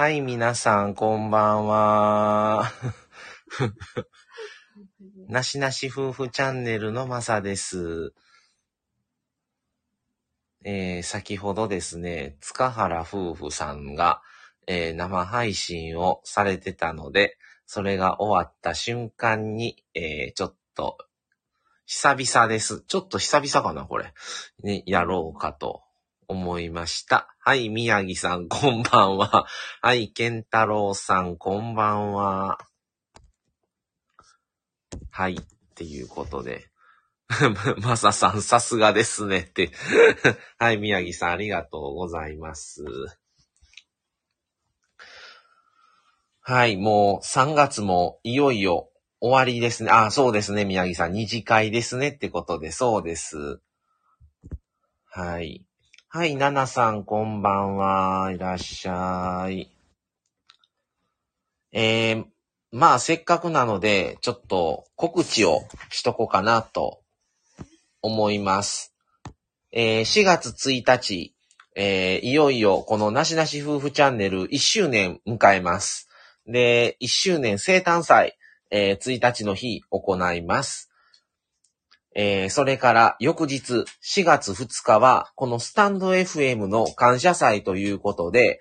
はい、皆さん、こんばんは。なしなし夫婦チャンネルのまさです。えー、先ほどですね、塚原夫婦さんが、えー、生配信をされてたので、それが終わった瞬間に、えー、ちょっと、久々です。ちょっと久々かな、これ。ね、やろうかと思いました。はい、宮城さん、こんばんは。はい、健太郎さん、こんばんは。はい、っていうことで。まささん、さすがですねって。はい、宮城さん、ありがとうございます。はい、もう3月もいよいよ終わりですね。あ、そうですね、宮城さん。二次会ですねってことで、そうです。はい。はい、ナナさん、こんばんは。いらっしゃい。えー、まあ、せっかくなので、ちょっと告知をしとこうかなと思います。えー、4月1日、えー、いよいよこのなしなし夫婦チャンネル1周年迎えます。で、1周年生誕祭、えー、1日の日行います。えー、それから翌日4月2日は、このスタンド FM の感謝祭ということで、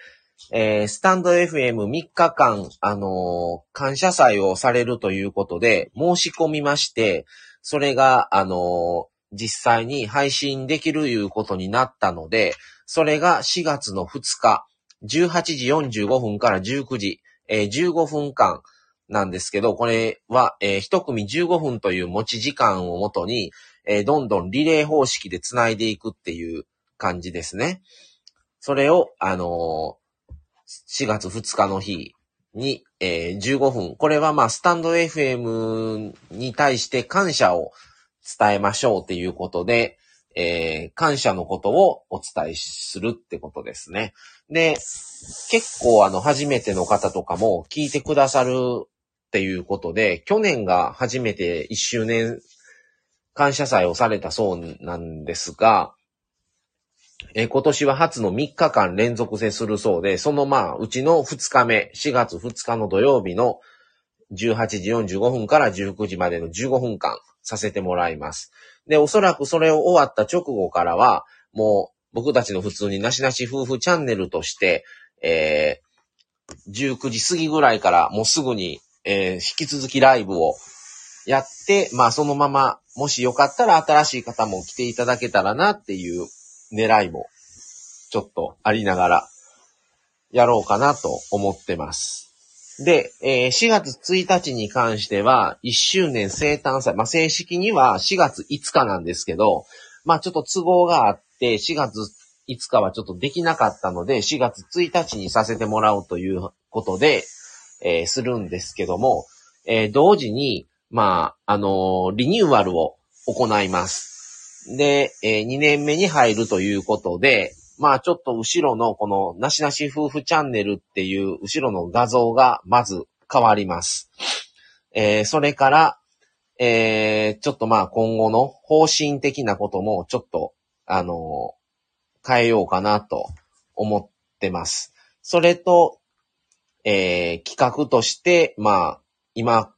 えー、スタンド FM3 日間、あのー、感謝祭をされるということで、申し込みまして、それが、あの実際に配信できるいうことになったので、それが4月の2日、18時45分から19時、えー、15分間、なんですけど、これは、えー、一組15分という持ち時間をもとに、えー、どんどんリレー方式で繋いでいくっていう感じですね。それを、あのー、4月2日の日に、えー、15分。これはまあ、スタンド FM に対して感謝を伝えましょうっていうことで、えー、感謝のことをお伝えするってことですね。で、結構あの、初めての方とかも聞いてくださるっていうことで、去年が初めて1周年感謝祭をされたそうなんですが、え今年は初の3日間連続でするそうで、そのまあ、うちの2日目、4月2日の土曜日の18時45分から19時までの15分間させてもらいます。で、おそらくそれを終わった直後からは、もう僕たちの普通になしなし夫婦チャンネルとして、えー、19時過ぎぐらいからもうすぐにえー、引き続きライブをやって、まあそのまま、もしよかったら新しい方も来ていただけたらなっていう狙いも、ちょっとありながら、やろうかなと思ってます。で、えー、4月1日に関しては、1周年生誕祭、まあ正式には4月5日なんですけど、まあちょっと都合があって、4月5日はちょっとできなかったので、4月1日にさせてもらおうということで、えー、するんですけども、えー、同時に、まあ、あのー、リニューアルを行います。で、え2年目に入るということで、まあちょっと後ろのこのなしなし夫婦チャンネルっていう後ろの画像がまず変わります。え、それから、え、ちょっとまあ今後の方針的なこともちょっと、あの、変えようかなと思ってます。それと、えー、企画として、まあ、今、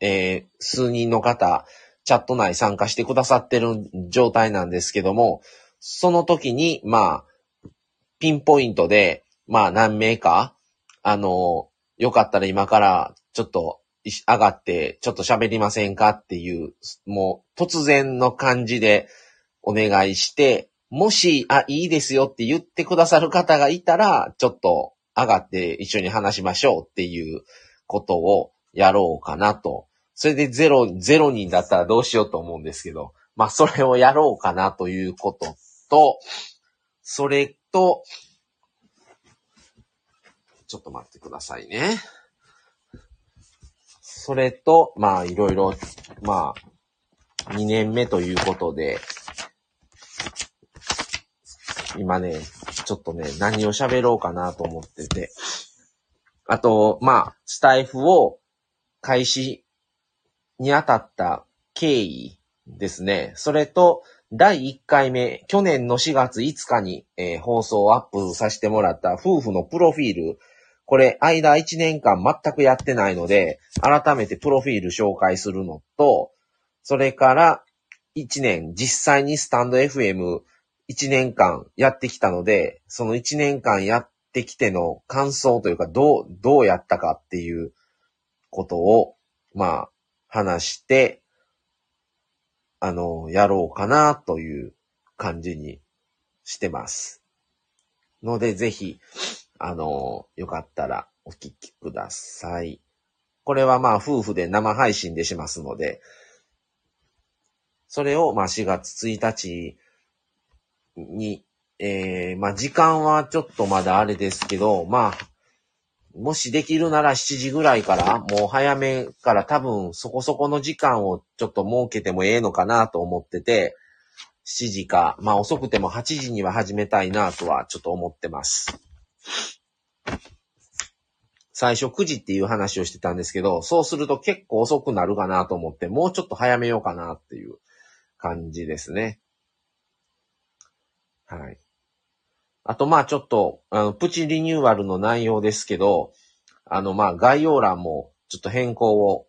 えー、数人の方、チャット内参加してくださってる状態なんですけども、その時に、まあ、ピンポイントで、まあ何名か、あの、よかったら今からちょっと上がってちょっと喋りませんかっていう、もう突然の感じでお願いして、もし、あ、いいですよって言ってくださる方がいたら、ちょっと上がって一緒に話しましょうっていうことをやろうかなと。それでゼロ、ゼロ人だったらどうしようと思うんですけど、まあそれをやろうかなということと、それと、ちょっと待ってくださいね。それと、まあいろいろ、まあ、2年目ということで、今ね、ちょっとね、何を喋ろうかなと思ってて。あと、まあ、スタイフを開始にあたった経緯ですね。それと、第1回目、去年の4月5日に、えー、放送をアップさせてもらった夫婦のプロフィール。これ、間1年間全くやってないので、改めてプロフィール紹介するのと、それから1年、実際にスタンド FM FM1 年間やってきたので、その1年間やってきての感想というか、どう、どうやったかっていうことを、まあ、話して、あの、やろうかなという感じにしてます。ので、ぜひ、あの、よかったらお聞きください。これはまあ、夫婦で生配信でしますので、それをまあ4月1日に、えー、まあ時間はちょっとまだあれですけど、まあ、もしできるなら7時ぐらいから、もう早めから多分そこそこの時間をちょっと設けてもええのかなと思ってて、7時か、まあ遅くても8時には始めたいなとはちょっと思ってます。最初9時っていう話をしてたんですけど、そうすると結構遅くなるかなと思って、もうちょっと早めようかなっていう感じですね。はい。あと、まあちょっと、あの、プチリニューアルの内容ですけど、あの、まあ概要欄もちょっと変更を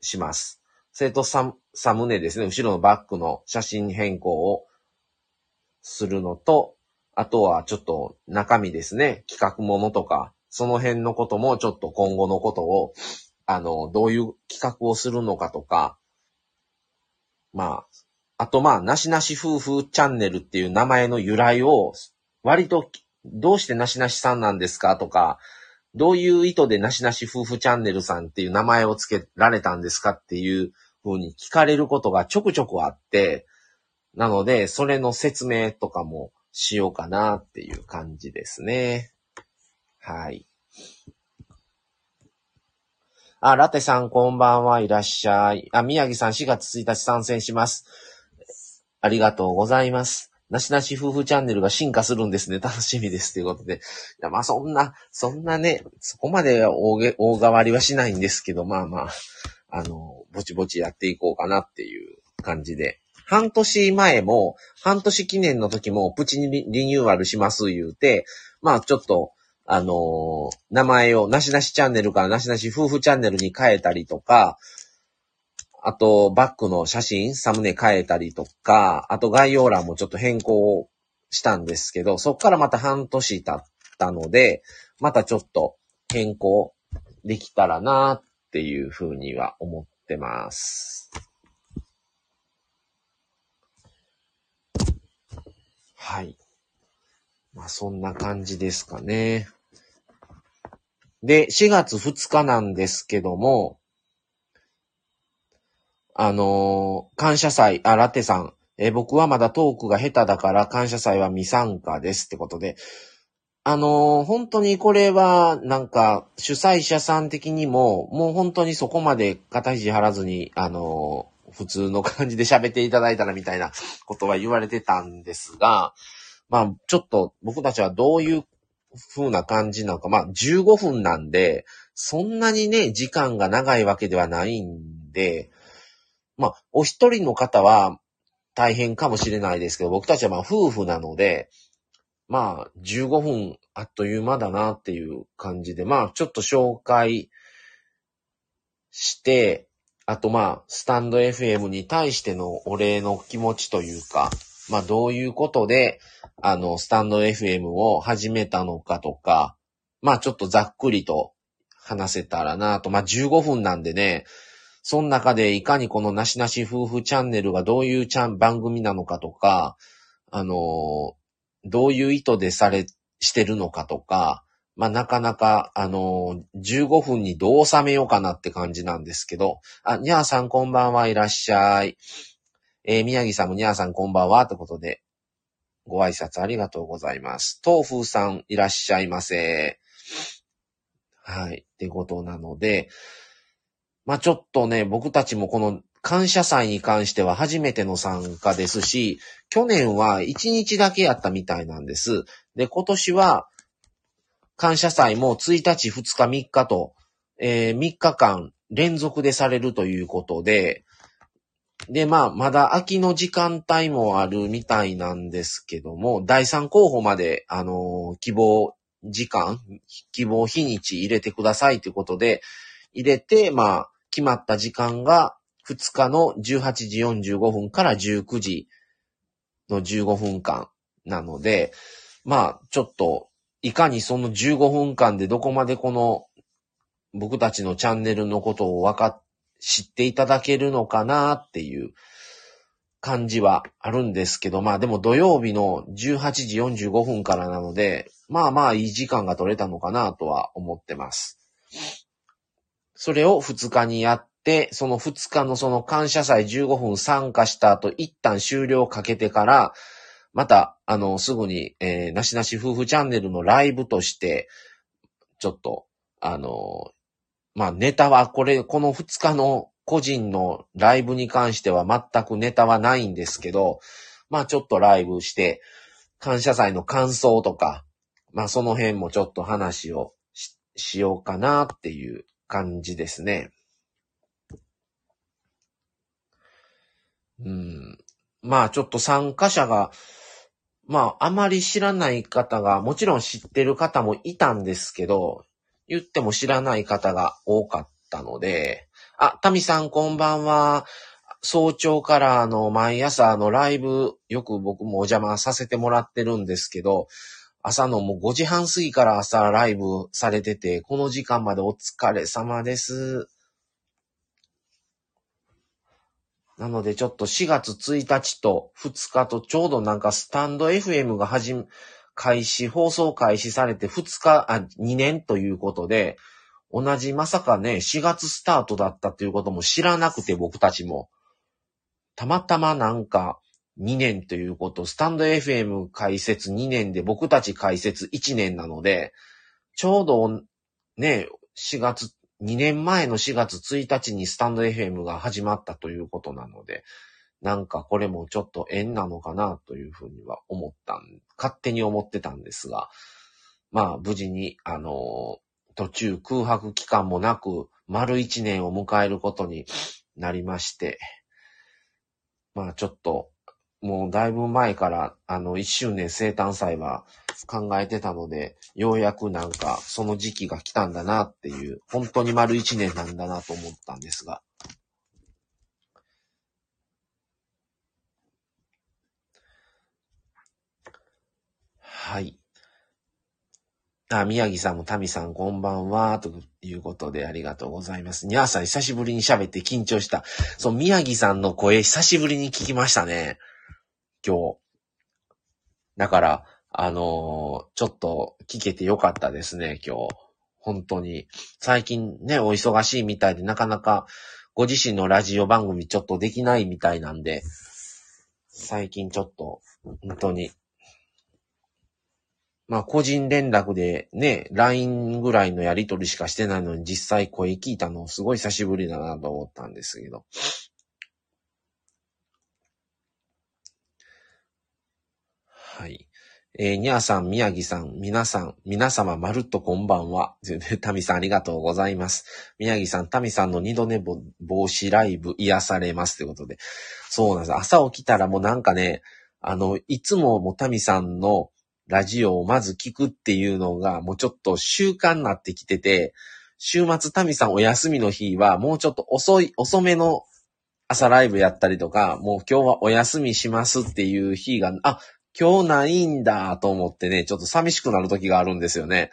します。生徒ササムネですね、後ろのバックの写真変更をするのと、あとはちょっと中身ですね、企画ものとか、その辺のこともちょっと今後のことを、あの、どういう企画をするのかとか、まあ、あとまあ、なしなし夫婦チャンネルっていう名前の由来を割と、どうしてなしなしさんなんですかとか、どういう意図でなしなし夫婦チャンネルさんっていう名前を付けられたんですかっていう風に聞かれることがちょくちょくあって、なので、それの説明とかもしようかなっていう感じですね。はい。あ、ラテさんこんばんはいらっしゃい。あ、宮城さん4月1日参戦します。ありがとうございます。なしなし夫婦チャンネルが進化するんですね。楽しみです。ということで。いや、まあそんな、そんなね、そこまで大げ大変わりはしないんですけど、まあまあ、あの、ぼちぼちやっていこうかなっていう感じで。半年前も、半年記念の時もプチにリニューアルします言うて、まあちょっと、あのー、名前をなしなしチャンネルからなしなし夫婦チャンネルに変えたりとか、あと、バックの写真、サムネ変えたりとか、あと概要欄もちょっと変更したんですけど、そっからまた半年経ったので、またちょっと変更できたらなっていうふうには思ってます。はい。まあそんな感じですかね。で、4月2日なんですけども、あのー、感謝祭、あ、ラテさん、えー、僕はまだトークが下手だから感謝祭は未参加ですってことで、あのー、本当にこれは、なんか、主催者さん的にも、もう本当にそこまで肩肘張らずに、あの、普通の感じで喋っていただいたらみたいなことは言われてたんですが、まあ、ちょっと僕たちはどういう風な感じなのか、まあ、15分なんで、そんなにね、時間が長いわけではないんで、まあ、お一人の方は大変かもしれないですけど、僕たちはまあ夫婦なので、まあ、15分あっという間だなっていう感じで、まあ、ちょっと紹介して、あとまあ、スタンド FM に対してのお礼の気持ちというか、まあ、どういうことで、あの、スタンド FM を始めたのかとか、まあ、ちょっとざっくりと話せたらなと、まあ、15分なんでね、その中でいかにこのなしなし夫婦チャンネルがどういうチャン番組なのかとか、あの、どういう意図でされ、してるのかとか、まあ、なかなか、あの、15分にどう収めようかなって感じなんですけど、あ、にゃーさんこんばんはいらっしゃい。えー、宮城さんもにゃーさんこんばんはってことで、ご挨拶ありがとうございます。豆腐さんいらっしゃいませ。はい。ってことなので、まあちょっとね、僕たちもこの感謝祭に関しては初めての参加ですし、去年は1日だけやったみたいなんです。で、今年は感謝祭も1日、2日、3日と、えー、3日間連続でされるということで、で、まあ、まだ空きの時間帯もあるみたいなんですけども、第3候補まで、あのー、希望時間、希望日にち入れてくださいということで、入れて、まあ、決まった時間が2日の18時45分から19時の15分間なので、まあ、ちょっと、いかにその15分間でどこまでこの僕たちのチャンネルのことをわか、知っていただけるのかなっていう感じはあるんですけど、まあでも土曜日の18時45分からなので、まあまあいい時間が取れたのかなとは思ってます。それを2日にやって、その2日のその感謝祭15分参加した後、一旦終了かけてから、また、あの、すぐに、えー、なしなし夫婦チャンネルのライブとして、ちょっと、あの、まあ、ネタはこれ、この2日の個人のライブに関しては全くネタはないんですけど、まあ、ちょっとライブして、感謝祭の感想とか、まあ、その辺もちょっと話をしようかなっていう感じですね。うん。まあ、ちょっと参加者が、まあ、あまり知らない方が、もちろん知ってる方もいたんですけど、言っても知らない方が多かったので、あ、タミさんこんばんは。早朝からあの、毎朝あの、ライブ、よく僕もお邪魔させてもらってるんですけど、朝のもう5時半過ぎから朝ライブされてて、この時間までお疲れ様です。なのでちょっと4月1日と2日とちょうどなんかスタンド FM が始め、開始、放送開始されて2日、あ、2年ということで、同じまさかね、4月スタートだったっていうことも知らなくて僕たちも。たまたまなんか2年ということ、スタンド FM 開設2年で僕たち開設1年なので、ちょうどね、4月2年前の4月1日にスタンド FM が始まったということなので、なんかこれもちょっと縁なのかなというふうには思った、勝手に思ってたんですが、まあ無事に、あの、途中空白期間もなく、丸1年を迎えることになりまして、まあちょっと、もうだいぶ前から、あの、1周年生誕祭は考えてたので、ようやくなんか、その時期が来たんだなっていう、本当に丸1年なんだなと思ったんですが。はい。あ、宮城さんもタミさんこんばんは、ということでありがとうございます。にゃーさん久しぶりに喋って緊張した。そう、宮城さんの声久しぶりに聞きましたね。今日。だから、あのー、ちょっと聞けてよかったですね、今日。本当に。最近ね、お忙しいみたいで、なかなかご自身のラジオ番組ちょっとできないみたいなんで、最近ちょっと、本当にまあ個人連絡でね、LINE ぐらいのやりとりしかしてないのに実際声聞いたのすごい久しぶりだなと思ったんですけど。はい。えー、にゃーさん、宮城さん、皆さん、皆様、まるっとこんばんは。タミさんありがとうございます。宮城さん、タミさんの二度寝防止ライブ癒されますということで。そうなんです。朝起きたらもうなんかね、あの、いつももタミさんのラジオをまず聞くっていうのがもうちょっと習慣になってきてて、週末タミさんお休みの日はもうちょっと遅い、遅めの朝ライブやったりとか、もう今日はお休みしますっていう日が、あ、今日ないんだと思ってね、ちょっと寂しくなる時があるんですよね。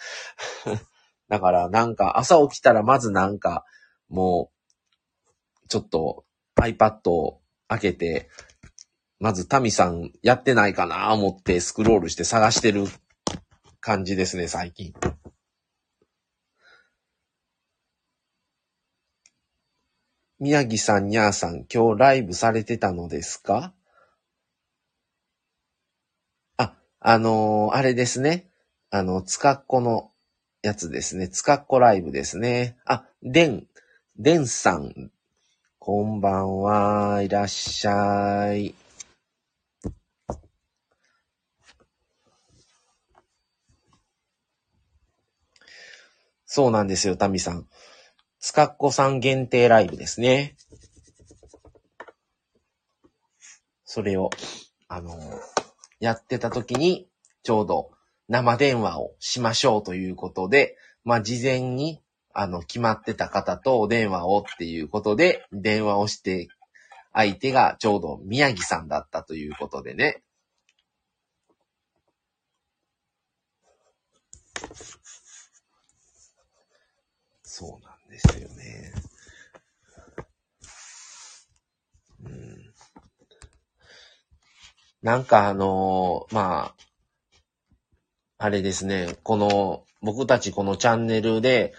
だからなんか朝起きたらまずなんかもうちょっと iPad を開けてまずタミさんやってないかな思ってスクロールして探してる感じですね、最近。宮城さん、にゃーさん、今日ライブされてたのですか？あ、のー、あれですね。あの、つかっこのやつですね。つかっこライブですね。あ、でん、でんさん、こんばんは、いらっしゃい。そうなんですよ、タミさん。つかっこさん限定ライブですね。それを、あの、やってた時に、ちょうど生電話をしましょうということで、まあ、事前に、あの、決まってた方とお電話をっていうことで、電話をして、相手がちょうど宮城さんだったということでね。そうなんですよね。うん。なんかあのー、まあ、あれですね、この、僕たちこのチャンネルで、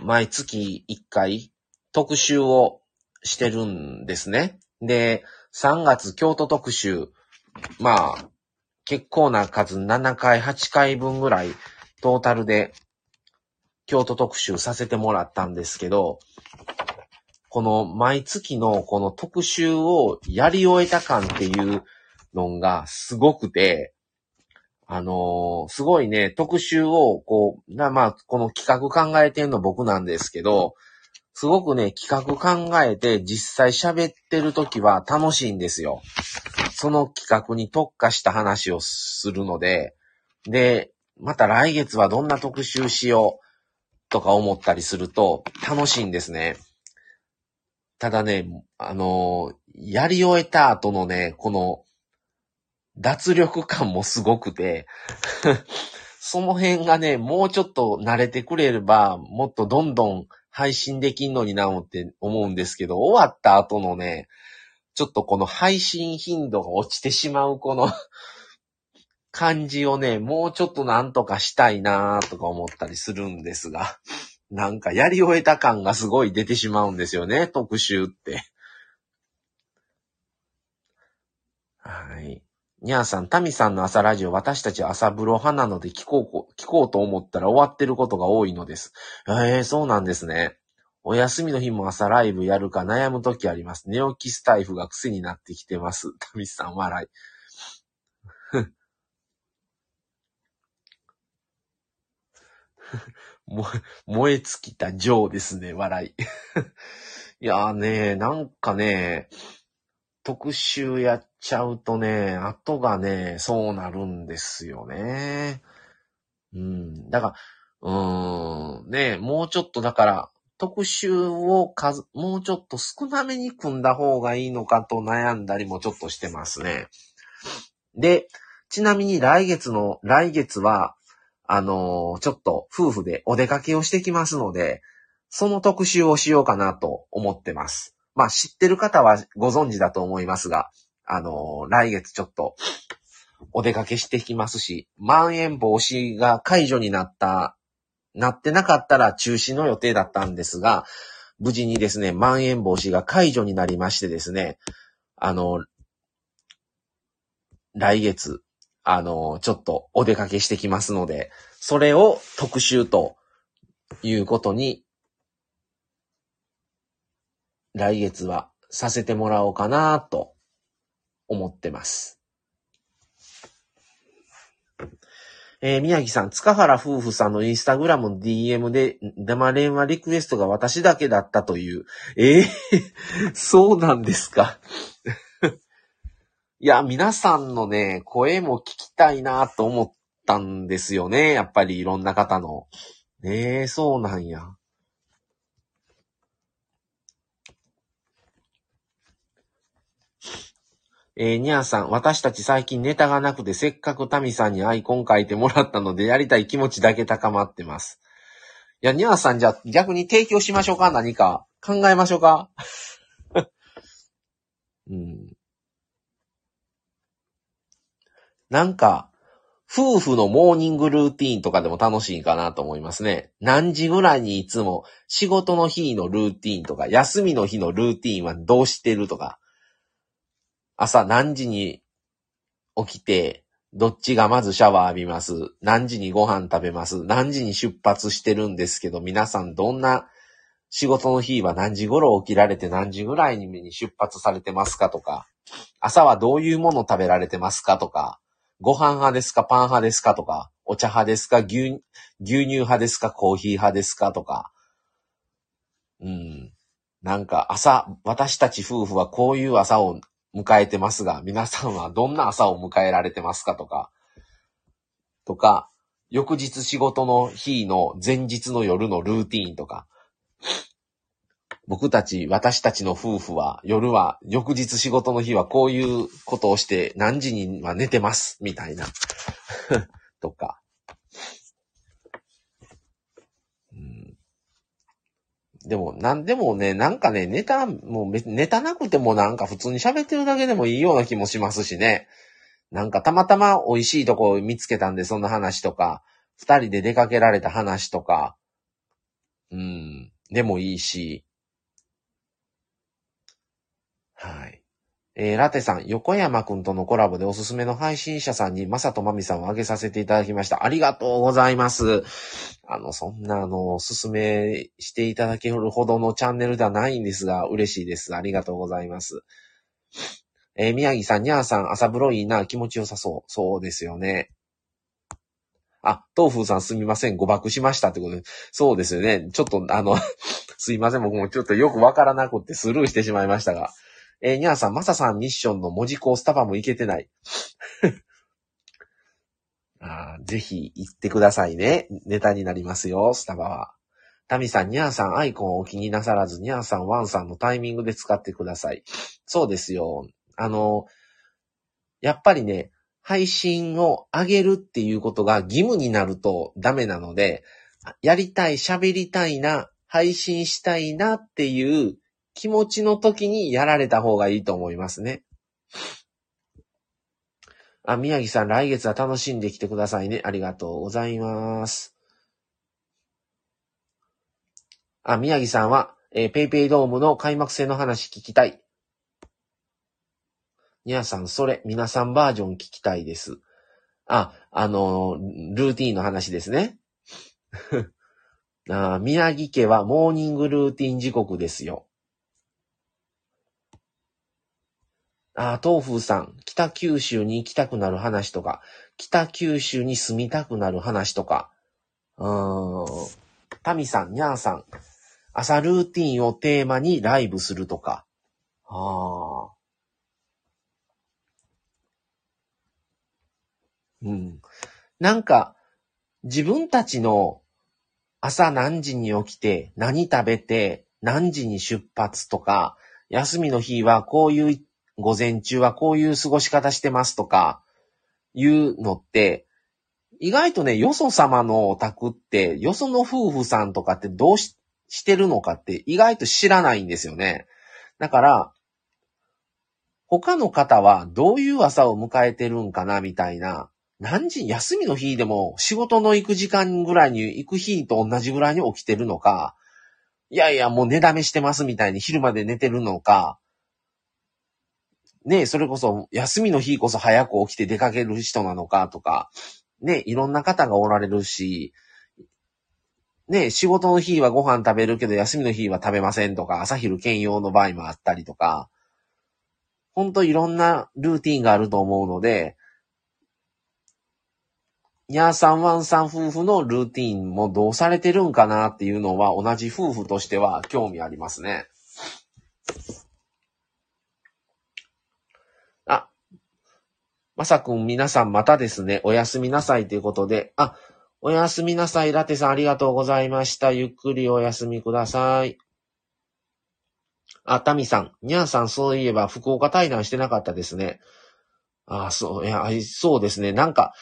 毎月1回特集をしてるんですね。で、3月京都特集、まあ、結構な数7回、8回分ぐらいトータルで京都特集させてもらったんですけど、この毎月のこの特集をやり終えた感っていうのがすごくて、あのー、すごいね、特集を、こう、な、まあ、この企画考えてんの僕なんですけど、すごくね、企画考えて実際喋ってる時は楽しいんですよ。その企画に特化した話をするので、で、また来月はどんな特集しようとか思ったりすると楽しいんですね。ただね、あのー、やり終えた後のね、この脱力感もすごくて その辺がね、もうちょっと慣れてくれれば、もっとどんどん配信できんのになって思うんですけど、終わった後のね、ちょっとこの配信頻度が落ちてしまうこの感じをね、もうちょっとなんとかしたいなーとか思ったりするんですが、なんかやり終えた感がすごい出てしまうんですよね、特集って。はい。にゃーさん、タミさんの朝ラジオ、私たち朝風呂派なので聞こう、聞こうと思ったら終わってることが多いのです。ええー、そうなんですね。お休みの日も朝ライブやるか悩む時あります。寝起きスタイフが癖になってきてます。タミさん、笑い。燃え尽きたジョーですね、笑い。いやーねー、なんかねー、特集やっちゃうとね、後がね、そうなるんですよね。うん。だから、うーん、ね、もうちょっとだから、特集を数、もうちょっと少なめに組んだ方がいいのかと悩んだりもちょっとしてますね。で、ちなみに来月の、来月は、あのー、ちょっと夫婦でお出かけをしてきますので、その特集をしようかなと思ってます。まあ知ってる方はご存知だと思いますが、あのー、来月ちょっとお出かけしてきますし、まん延防止が解除になった、なってなかったら中止の予定だったんですが、無事にですね、まん延防止が解除になりましてですね、あの、来月、あの、ちょっとお出かけしてきますので、それを特集ということに来月はさせてもらおうかなと思ってます。えー、宮城さん、塚原夫婦さんのインスタグラムの DM で生連話リクエストが私だけだったという。ええー、そうなんですか。いや、皆さんのね、声も聞きたいなと思ったんですよね。やっぱりいろんな方の。ねえ、そうなんや。えー、にゃーさん、私たち最近ネタがなくて、せっかくタミさんにアイコン書いてもらったので、やりたい気持ちだけ高まってます。いや、にゃーさん、じゃ逆に提供しましょうか？何か。考えましょうか？うん。なんか、夫婦のモーニングルーティーンとかでも楽しいかなと思いますね。何時ぐらいにいつも仕事の日のルーティーンとか、休みの日のルーティーンはどうしてるとか、朝何時に起きて、どっちがまずシャワー浴びます？何時にご飯食べます？何時に出発してるんですけど、皆さんどんな仕事の日は何時頃起きられて何時ぐらいに出発されてますかとか、朝はどういうもの食べられてますかとか、ご飯派ですか？パン派ですか？とか、お茶派ですか？牛牛乳派ですか？コーヒー派ですか？とか、うん。なんか朝、私たち夫婦はこういう朝を迎えてますが、皆さんはどんな朝を迎えられてますかとか、とか、翌日仕事の日の前日の夜のルーティーンとか、僕たち、私たちの夫婦は夜は、翌日仕事の日はこういうことをして何時には寝てます、みたいな。とか。でも、なんでもね、なんかね、ネタ、もうネタなくてもなんか普通に喋ってるだけでもいいような気もしますしね。なんかたまたま美味しいとこ見つけたんで、そんな話とか、二人で出かけられた話とか、うん、でもいいし、はい。えー、ラテさん、横山くんとのコラボでおすすめの配信者さんに、まさとまみさんを挙げさせていただきました。ありがとうございます。あの、そんな、あの、おすすめしていただけるほどのチャンネルではないんですが、嬉しいです。ありがとうございます。えー、宮城さん、にゃーさん、朝風呂いいな、気持ちよさそう。そうですよね。あ、豆腐さんすみません、誤爆しましたってことで。そうですよね。ちょっと、あの すいません、僕もちょっとよくわからなくってスルーしてしまいましたが。えー、にゃーさん、まささんミッションの文字工スタバもいけてない。あぜひ行ってくださいね。ネタになりますよ、スタバは。タミさん、ニャーさん、アイコンをお気になさらず、ニャーさん、ワンさんのタイミングで使ってください。そうですよ。あの、やっぱりね、配信を上げるっていうことが義務になるとダメなので、やりたい、喋りたいな、配信したいなっていう気持ちの時にやられた方がいいと思いますね。あ、宮城さん、来月は楽しんできてくださいね。ありがとうございます。あ、宮城さんは、えー、ペイペイドームの開幕戦の話聞きたい。皆さん、それ、皆さんバージョン聞きたいです。あ、あのルーティンの話ですね。あ宮城家はモーニングルーティン時刻ですよ。あ、豆腐さん、北九州に行きたくなる話とか、北九州に住みたくなる話とか、うーん、タミさん、ニャーさん、朝ルーティンをテーマにライブするとか、ああ。うん。なんか、自分たちの朝何時に起きて、何食べて、何時に出発とか、休みの日はこういう午前中はこういう過ごし方してますとか、いうのって、意外とね、よそ様のお宅って、よその夫婦さんとかってどうししてるのかって意外と知らないんですよね。だから、他の方はどういう朝を迎えてるんかなみたいな、何時、休みの日でも仕事の行く時間ぐらいに行く日と同じぐらいに起きてるのか、いやいやもう寝だめしてますみたいに昼まで寝てるのか、ね、それこそ休みの日こそ早く起きて出かける人なのかとか、ね、いろんな方がおられるし、ね、仕事の日はご飯食べるけど休みの日は食べませんとか、朝昼兼用の場合もあったりとか、ほんといろんなルーティンがあると思うので、ニャーさんワンさん夫婦のルーティンもどうされてるんかなっていうのは同じ夫婦としては興味ありますね。まさくん皆さんまたですね、おやすみなさいということで、あ、おやすみなさい、ラテさんありがとうございました。ゆっくりお休みください。あ、タミさん、ニャーさんそういえば福岡対談してなかったですね。あ、そう、いや、そうですね。なんか、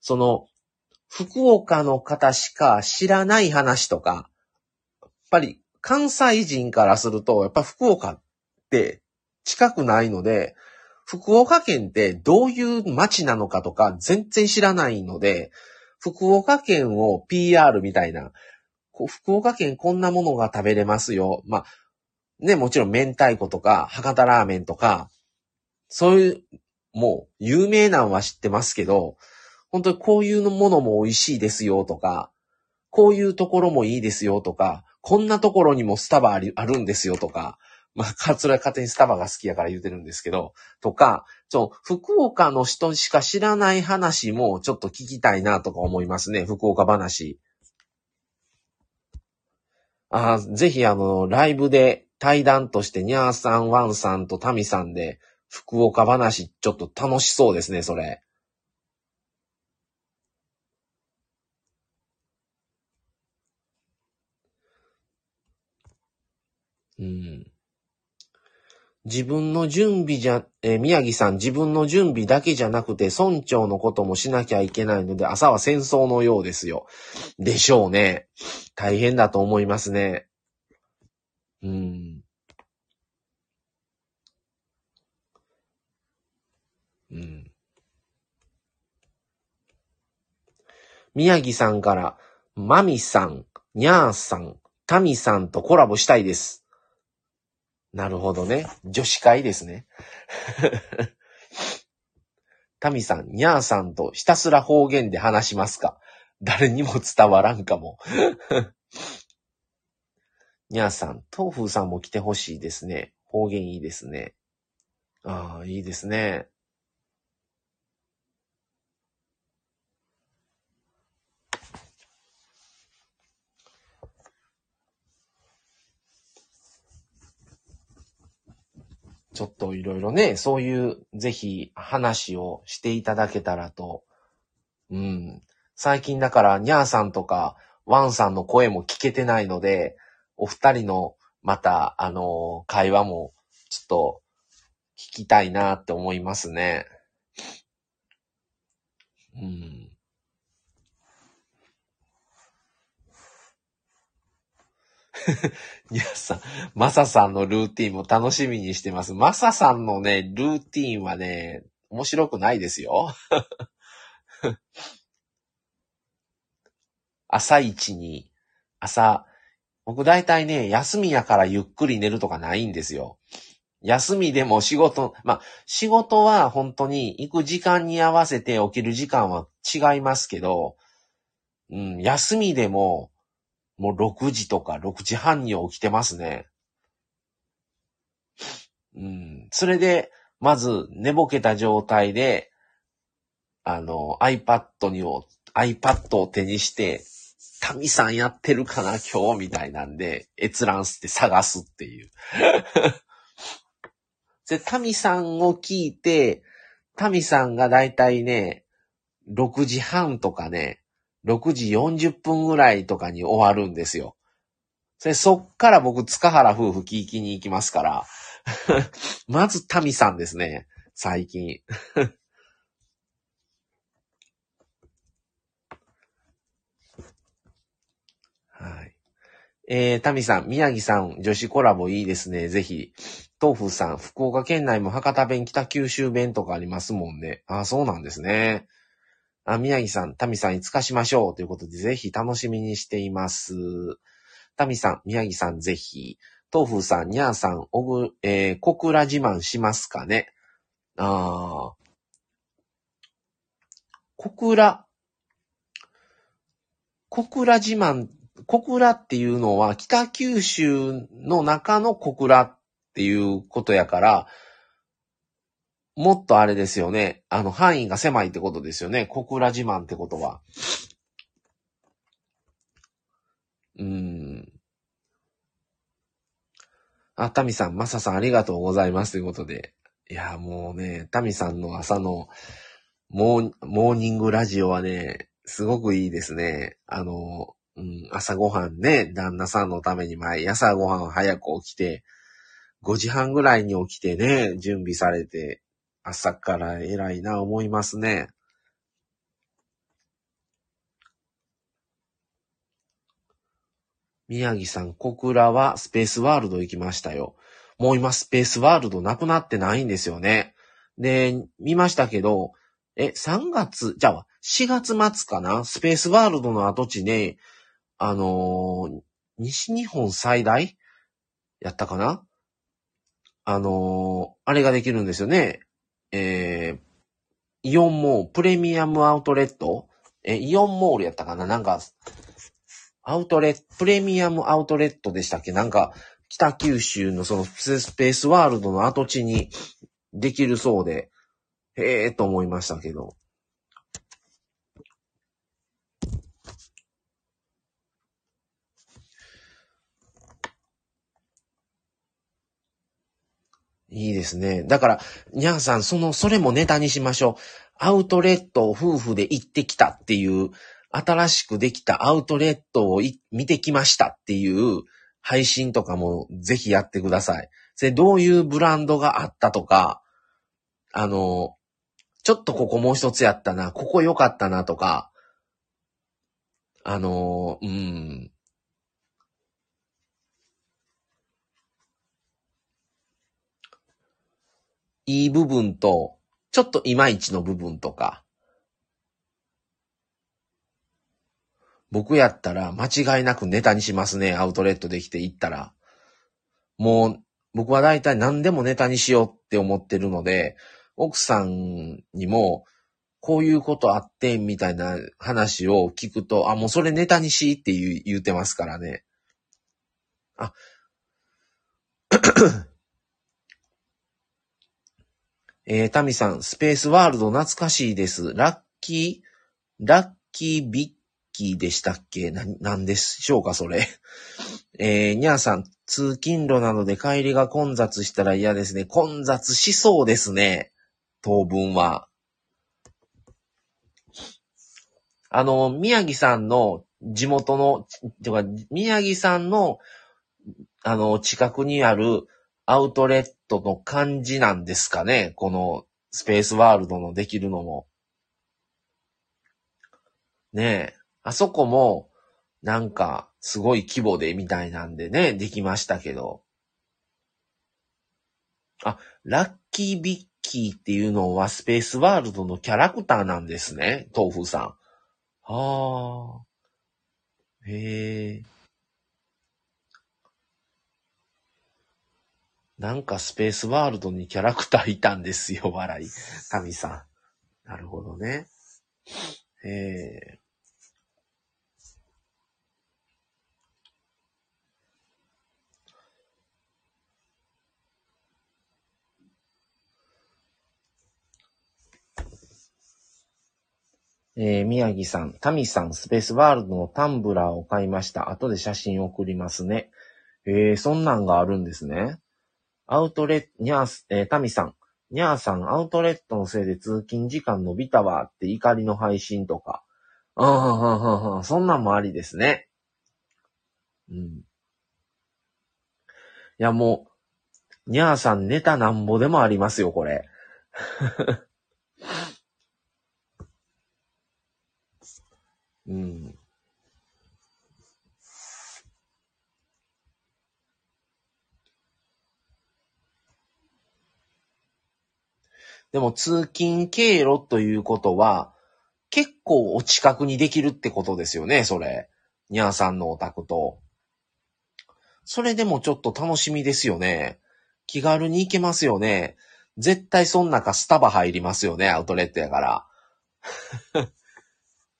その、福岡の方しか知らない話とか、やっぱり関西人からすると、やっぱ福岡って近くないので、福岡県ってどういう街なのかとか全然知らないので、福岡県を PR みたいな、福岡県こんなものが食べれますよ。まあ、ね、もちろん明太子とか博多ラーメンとか、そういう、もう有名なんは知ってますけど、本当にこういうものも美味しいですよとか、こういうところもいいですよとか、こんなところにもスタバあるんですよとか、まあ、それは勝手にスタバが好きやから言うてるんですけど、とか、そう、福岡の人しか知らない話もちょっと聞きたいなとか思いますね。福岡話。あぜひあの、ライブで対談としてにゃーさん、ワンさんとタミさんで福岡話ちょっと楽しそうですね、それ。うん自分の準備じゃ、えー宮城さん、自分の準備だけじゃなくて、村長のこともしなきゃいけないので、朝は戦争のようですよ。でしょうね。大変だと思いますね。うん。うん。宮城さんから、マミさん、ニャーさん、タミさんとコラボしたいです。なるほどね。女子会ですね。タミさん、ニャーさんとひたすら方言で話しますか？誰にも伝わらんかも。ニャーさん、トーフーさんも来てほしいですね。方言いいですね。ああ、いいですね。ちょっといろいろね、そういう、ぜひ話をしていただけたらと。うん。最近だから、ニャーさんとか、ワンさんの声も聞けてないので、お二人の、また、あの、会話も、ちょっと、聞きたいなって思いますね。うん。ニャーさ、マサさんのルーティンも楽しみにしてます。マサさんのね、ルーティンはね、面白くないですよ。朝一に、朝、僕大体ね、休みやからゆっくり寝るとかないんですよ。休みでも仕事、まあ、仕事は本当に行く時間に合わせて起きる時間は違いますけど、うん、休みでも、もう6時とか6時半に起きてますね。うん。それで、まず寝ぼけた状態で、あの、iPad にを、iPad を手にして、タミさんやってるかな今日みたいなんで、閲覧して探すっていう。で、タミさんを聞いて、タミさんがだいたいね、6時半とかね、6時40分ぐらいとかに終わるんですよ。それそっから僕、塚原夫婦聞きに行きますから。まず、タミさんですね。最近。はい。えー、タミさん、宮城さん、女子コラボいいですね。ぜひ。豆腐さん、福岡県内も博多弁、北九州弁とかありますもんね。あ、そうなんですね。あ、宮城さん、タミさんいつかしましょうということで、ぜひ楽しみにしています。タミさん、宮城さん、ぜひ。豆腐さん、にゃーさん、おぐ、えー、小倉自慢しますかね。あー。小倉。小倉自慢、小倉っていうのは北九州の中の小倉っていうことやから、もっとあれですよね。あの、範囲が狭いってことですよね。小倉自慢ってことは。うーん。あ、タミさん、マサさんありがとうございますということで。いや、もうね、タミさんの朝のモーモーニングラジオはね、すごくいいですね。あの、うん、朝ごはんね、旦那さんのために毎朝ごはん早く起きて、5時半ぐらいに起きてね、準備されて、朝から偉いな思いますね。宮城さん、小倉はスペースワールド行きましたよ。もう今スペースワールドなくなってないんですよね。で、見ましたけど、え、3月、じゃあ、4月末かな？スペースワールドの跡地ね、あのー西日本最大？やったかな？あのーあれができるんですよね。えー、イオンモール、プレミアムアウトレット？え、イオンモールやったかな？なんか、アウトレット、プレミアムアウトレットでしたっけ？なんか、北九州のそのスペースワールドの跡地にできるそうで、へえーと思いましたけど。いいですね。だから、にゃんさん、その、それもネタにしましょう。アウトレットを夫婦で行ってきたっていう、新しくできたアウトレットを見てきましたっていう配信とかもぜひやってください。で、どういうブランドがあったとか、あの、ちょっとここもう一つやったな、ここ良かったなとか、あの、うん。いい部分と、ちょっといまいちの部分とか、僕やったら間違いなくネタにしますね、アウトレットできて行ったら。もう、僕は大体何でもネタにしようって思ってるので、奥さんにも、こういうことあって、みたいな話を聞くと、あ、もうそれネタにしって言う言うてますからね。あ、えー、タミさん、スペースワールド懐かしいです。ラッキー、ラッキービッキーでしたっけ？な、なんでしょうか、それ。えー、にゃーさん、通勤路などで帰りが混雑したら嫌ですね。混雑しそうですね。当分は。あの、宮城さんの地元の、てか、宮城さんの、あの、近くにあるアウトレットの感じなんですかね？このスペースワールドのできるのも。ねえ。あそこも、なんか、すごい規模でみたいなんでね、できましたけど。あ、ラッキービッキーっていうのはスペースワールドのキャラクターなんですね、豆腐さん。はあ。へえ。なんかスペースワールドにキャラクターいたんですよ、笑い。神さん。なるほどね。へえ。えー、宮城さん、タミさん、スペースワールドのタンブラーを買いました。後で写真送りますね。えー、そんなんがあるんですね。アウトレット、にゃー、えー、タミさん、にゃーさん、アウトレットのせいで通勤時間伸びたわって怒りの配信とか。ああ、はははそんなんもありですね。うん。いや、もう、にゃーさんネタなんぼでもありますよ、これ。うん。でも通勤経路ということは、結構お近くにできるってことですよね、それ。にゃーさんのお宅と。それでもちょっと楽しみですよね。気軽に行けますよね。絶対そん中スタバ入りますよね、アウトレットやから。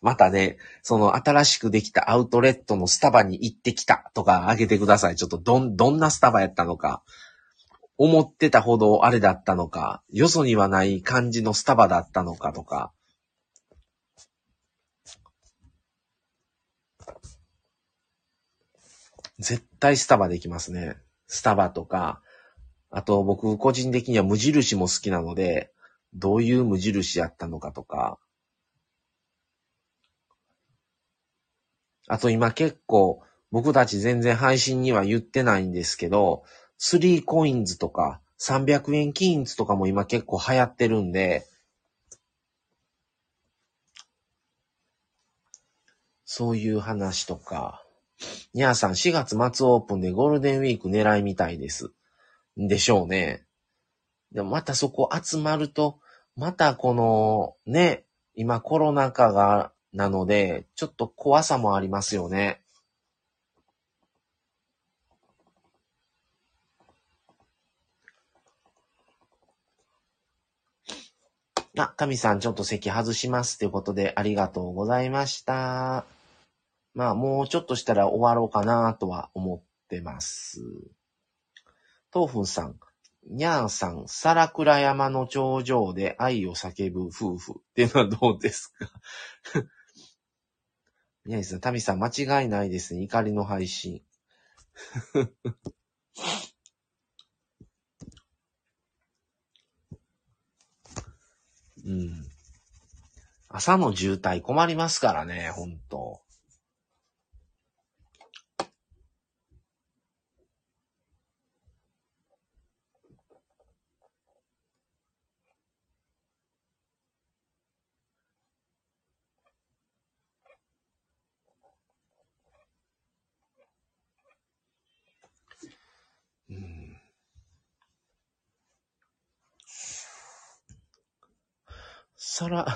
またね、その新しくできたアウトレットのスタバに行ってきたとかあげてください。ちょっとどん、どんなスタバやったのか。思ってたほどあれだったのか、よそにはない感じのスタバだったのかとか。絶対スタバできますね。スタバとか、あと僕個人的には無印も好きなので、どういう無印やったのかとか、あと今結構僕たち全然配信には言ってないんですけど、3コインズとか300円キーンズとかも今結構流行ってるんで、そういう話とか。にゃーさん4月末オープンでゴールデンウィーク狙いみたいです。でしょうね。でもまたそこ集まると、またこのね、今コロナ禍がなので、ちょっと怖さもありますよね。あ、神さんちょっと席外しますということでありがとうございました。まあもうちょっとしたら終わろうかなとは思ってます。豆腐さん、にゃーさん、皿倉山の頂上で愛を叫ぶ夫婦っていうのはどうですか？宮城さん、タミさん、間違いないですね。怒りの配信。うん。朝の渋滞困りますからね、ほんと。さら、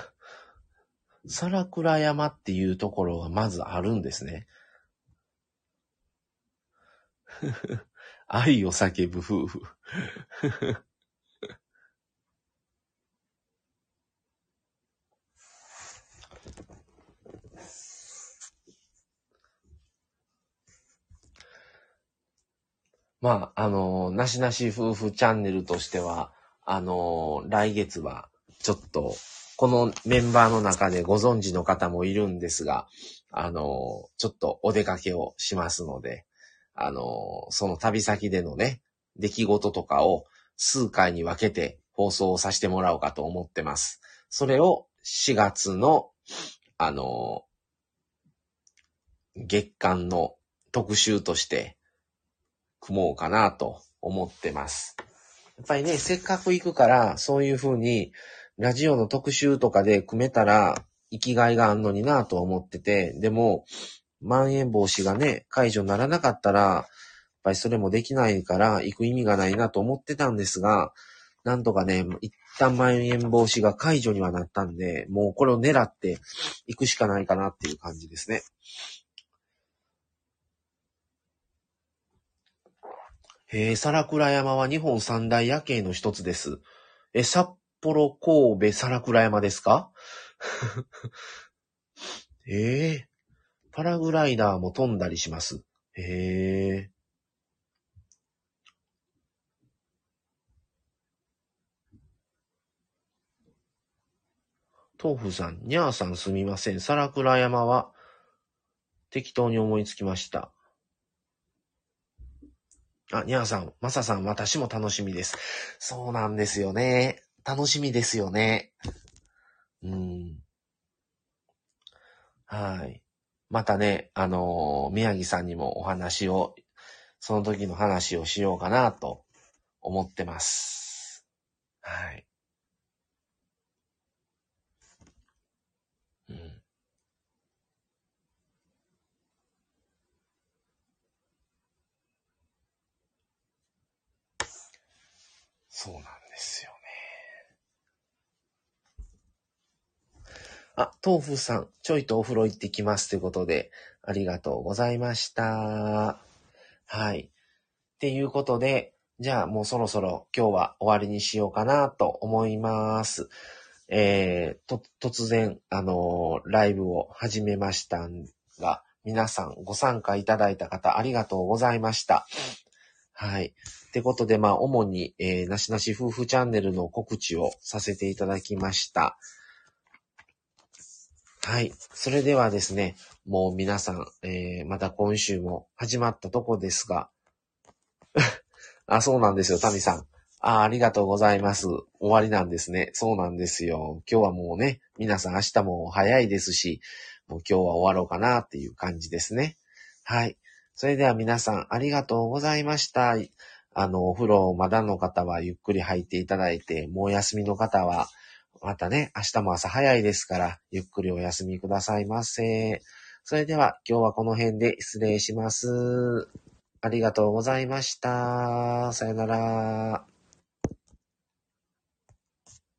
皿倉山っていうところがまずあるんですね。愛を叫ぶ夫婦。まあ、あの、なしなし夫婦チャンネルとしては、あの、来月は、ちょっと、このメンバーの中でご存知の方もいるんですが、あの、ちょっとお出かけをしますので、あの、その旅先でのね、出来事とかを数回に分けて放送をさせてもらおうかと思ってます。それを4月の、あの、月間の特集として組もうかなと思ってます。やっぱりね、せっかく行くから、そういう風に、ラジオの特集とかで組めたら、生きがいがあんのになぁと思ってて、でも、まん延防止がね、解除にならなかったら、やっぱりそれもできないから行く意味がないなと思ってたんですが、なんとかね、一旦まん延防止が解除にはなったんで、もうこれを狙って行くしかないかなっていう感じですね。へえ、皿倉山は日本三大夜景の一つです。え、札幌、神戸、皿倉山ですか？え えー、パラグライダーも飛んだりします。へえ。豆腐さん、にゃーさんすみません。皿倉山は適当に思いつきました。あ、にゃーさん、まささん、私も楽しみです。そうなんですよね。楽しみですよね。うん。はい。またね、あのー、宮城さんにもお話を、その時の話をしようかなと思ってます。はい。そうなんですよね。あ、豆腐さん、ちょいとお風呂行ってきますということで、ありがとうございました。はい。っていうことで、じゃあもうそろそろ今日は終わりにしようかなと思います。えー、と、突然、あのー、ライブを始めましたが、皆さんご参加いただいた方ありがとうございました。はい。ってことで、まあ、主に、えー、なしなし夫婦チャンネルの告知をさせていただきました。はい。それではですね、もう皆さん、えー、また今週も始まったとこですが、あ、そうなんですよ、タミさん。あありがとうございます。終わりなんですね。そうなんですよ。今日はもうね、皆さん明日も早いですし、もう今日は終わろうかなっていう感じですね。はい。それでは皆さんありがとうございました。あの、お風呂まだの方はゆっくり入っていただいて、もう休みの方は、またね、明日も朝早いですから、ゆっくりお休みくださいませ。それでは今日はこの辺で失礼します。ありがとうございました。さよなら。